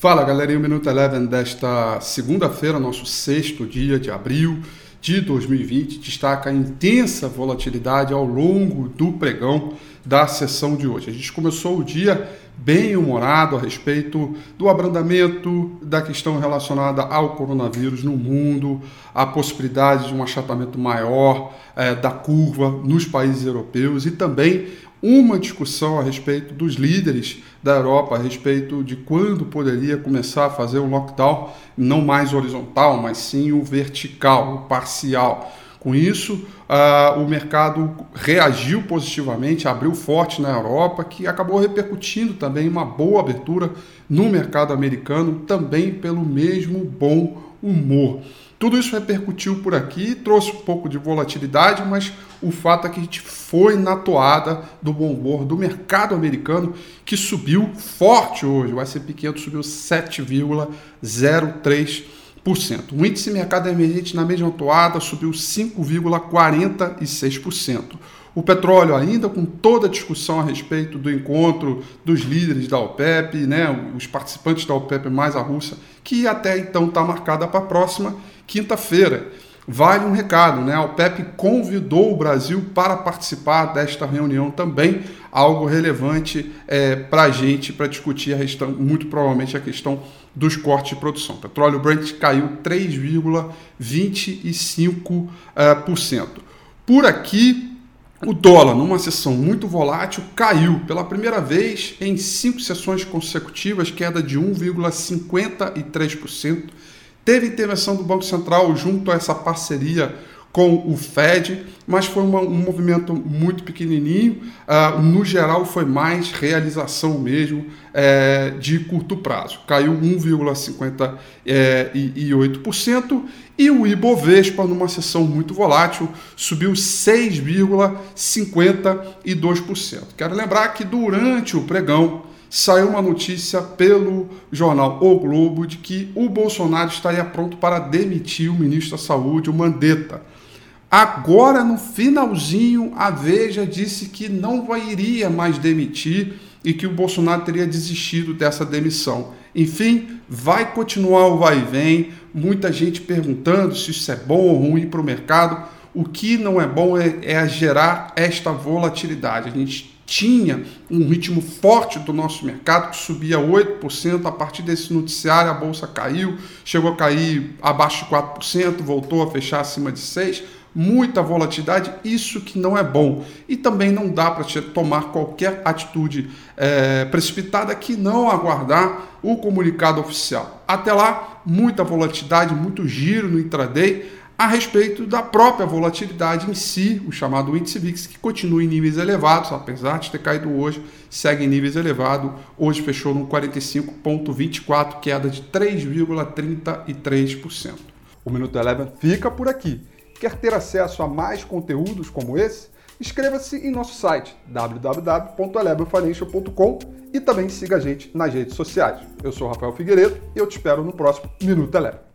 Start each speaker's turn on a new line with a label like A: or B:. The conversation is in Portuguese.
A: Fala galerinha, o Minuto Eleven desta segunda-feira, nosso sexto dia de abril de 2020, destaca a intensa volatilidade ao longo do pregão da sessão de hoje. A gente começou o dia bem humorado a respeito do abrandamento da questão relacionada ao coronavírus no mundo, a possibilidade de um achatamento maior é, da curva nos países europeus e também uma discussão a respeito dos líderes da Europa, a respeito de quando poderia começar a fazer um lockdown não mais horizontal, mas sim o vertical, o parcial. Com isso, uh, o mercado reagiu positivamente, abriu forte na Europa, que acabou repercutindo também uma boa abertura no mercado americano, também pelo mesmo bom humor. Tudo isso repercutiu por aqui, trouxe um pouco de volatilidade, mas o fato é que a gente foi na toada do bom humor do mercado americano, que subiu forte hoje. O S&P 500 subiu 7,03%. O índice mercado emergente na mesma toada subiu 5,46%. O petróleo, ainda com toda a discussão a respeito do encontro dos líderes da OPEP, né, os participantes da OPEP mais a Rússia, que até então está marcada para a próxima quinta-feira. Vale um recado, né? A OPEP convidou o Brasil para participar desta reunião também, algo relevante é, para a gente, para discutir a questão, muito provavelmente a questão dos cortes de produção. O petróleo Brent caiu 3,25%. Uh, cento. por aqui, o dólar, numa sessão muito volátil, caiu pela primeira vez em cinco sessões consecutivas, queda de 1,53%. Teve intervenção do Banco Central junto a essa parceria com o Fed, mas foi uma, um movimento muito pequenininho. Uh, no geral, foi mais realização mesmo é, de curto prazo. Caiu 1,58% é, e o Ibovespa, numa sessão muito volátil, subiu 6,52%. Quero lembrar que durante o pregão, saiu uma notícia pelo jornal O Globo de que o Bolsonaro estaria pronto para demitir o ministro da Saúde, o Mandetta. Agora, no finalzinho, a Veja disse que não iria mais demitir e que o Bolsonaro teria desistido dessa demissão. Enfim, vai continuar o vai e vem, muita gente perguntando se isso é bom ou ruim para o mercado. O que não é bom é, é gerar esta volatilidade. A gente tinha um ritmo forte do nosso mercado, que subia 8%. A partir desse noticiário, a bolsa caiu, chegou a cair abaixo de 4%, voltou a fechar acima de 6%. Muita volatilidade, isso que não é bom. E também não dá para tomar qualquer atitude é, precipitada que não aguardar o comunicado oficial. Até lá, muita volatilidade, muito giro no intraday a respeito da própria volatilidade em si, o chamado índice VIX, que continua em níveis elevados, apesar de ter caído hoje, segue em níveis elevados. Hoje fechou no 45,24, queda de 3,33%.
B: O Minuto Eleven fica por aqui. Quer ter acesso a mais conteúdos como esse? Inscreva-se em nosso site www.elevenfinancial.com e também siga a gente nas redes sociais. Eu sou Rafael Figueiredo e eu te espero no próximo Minuto Eleven.